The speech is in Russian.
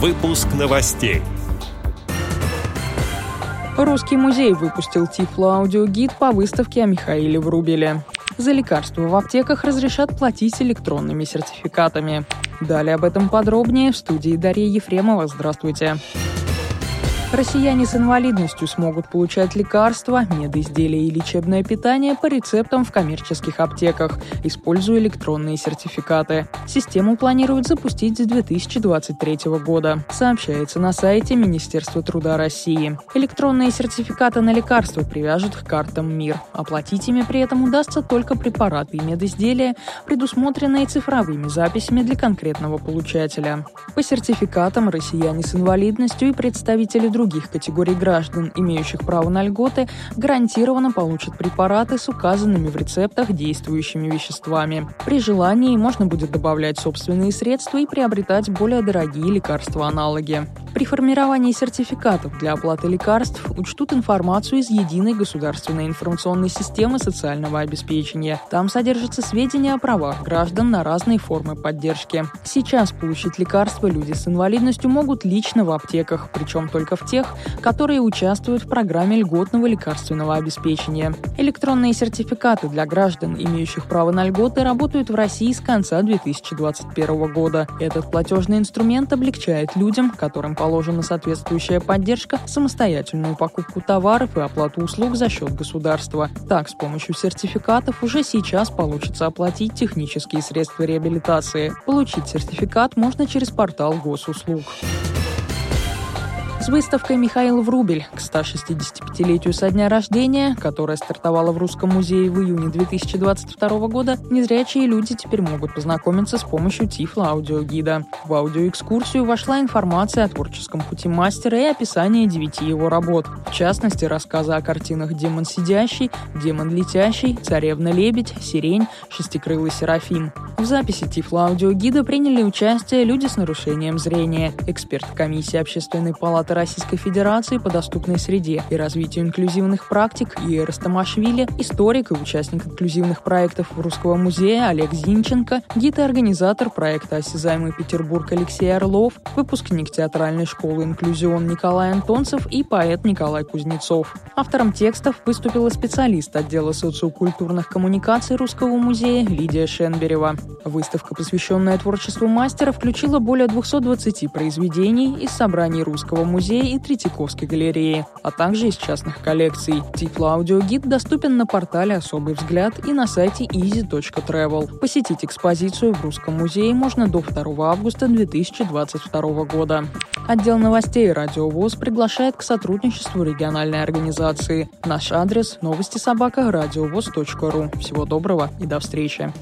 Выпуск новостей. Русский музей выпустил тифло-аудиогид по выставке о Михаиле Врубеле. За лекарства в аптеках разрешат платить электронными сертификатами. Далее об этом подробнее в студии Дарья Ефремова. Здравствуйте. Здравствуйте. Россияне с инвалидностью смогут получать лекарства, медизделия и лечебное питание по рецептам в коммерческих аптеках, используя электронные сертификаты. Систему планируют запустить с 2023 года, сообщается на сайте Министерства труда России. Электронные сертификаты на лекарства привяжут к картам МИР. Оплатить ими при этом удастся только препараты и медизделия, предусмотренные цифровыми записями для конкретного получателя. По сертификатам россияне с инвалидностью и представители других категорий граждан, имеющих право на льготы, гарантированно получат препараты с указанными в рецептах действующими веществами. При желании можно будет добавлять собственные средства и приобретать более дорогие лекарства-аналоги. При формировании сертификатов для оплаты лекарств учтут информацию из Единой государственной информационной системы социального обеспечения. Там содержатся сведения о правах граждан на разные формы поддержки. Сейчас получить лекарства люди с инвалидностью могут лично в аптеках, причем только в тех, которые участвуют в программе льготного лекарственного обеспечения. Электронные сертификаты для граждан, имеющих право на льготы, работают в России с конца 2021 года. Этот платежный инструмент облегчает людям, которым положена соответствующая поддержка, самостоятельную покупку товаров и оплату услуг за счет государства. Так, с помощью сертификатов уже сейчас получится оплатить технические средства реабилитации. Получить сертификат можно через портал госуслуг. С выставкой «Михаил Врубель» к 165-летию со дня рождения, которая стартовала в Русском музее в июне 2022 года, незрячие люди теперь могут познакомиться с помощью Тифла-аудиогида. В аудиоэкскурсию вошла информация о творческом пути мастера и описание девяти его работ. В частности, рассказы о картинах «Демон сидящий», «Демон летящий», «Царевна-лебедь», «Сирень», «Шестикрылый серафим». В записи Тифла-аудиогида приняли участие люди с нарушением зрения, эксперт комиссии Общественной палаты Российской Федерации по доступной среде и развитию инклюзивных практик Иера Стамашвили, историк и участник инклюзивных проектов Русского музея Олег Зинченко, гид и организатор проекта «Осязаемый Петербург» Алексей Орлов, выпускник театральной школы «Инклюзион» Николай Антонцев и поэт Николай Кузнецов. Автором текстов выступила специалист отдела социокультурных коммуникаций Русского музея Лидия Шенберева. Выставка, посвященная творчеству мастера, включила более 220 произведений из собраний Русского музея и Третьяковской галереи, а также из частных коллекций. Тифло-аудиогид доступен на портале «Особый взгляд» и на сайте easy.travel. Посетить экспозицию в Русском музее можно до 2 августа 2022 года. Отдел новостей «Радио ВОЗ» приглашает к сотрудничеству региональной организации. Наш адрес – новости собака ру. Всего доброго и до встречи.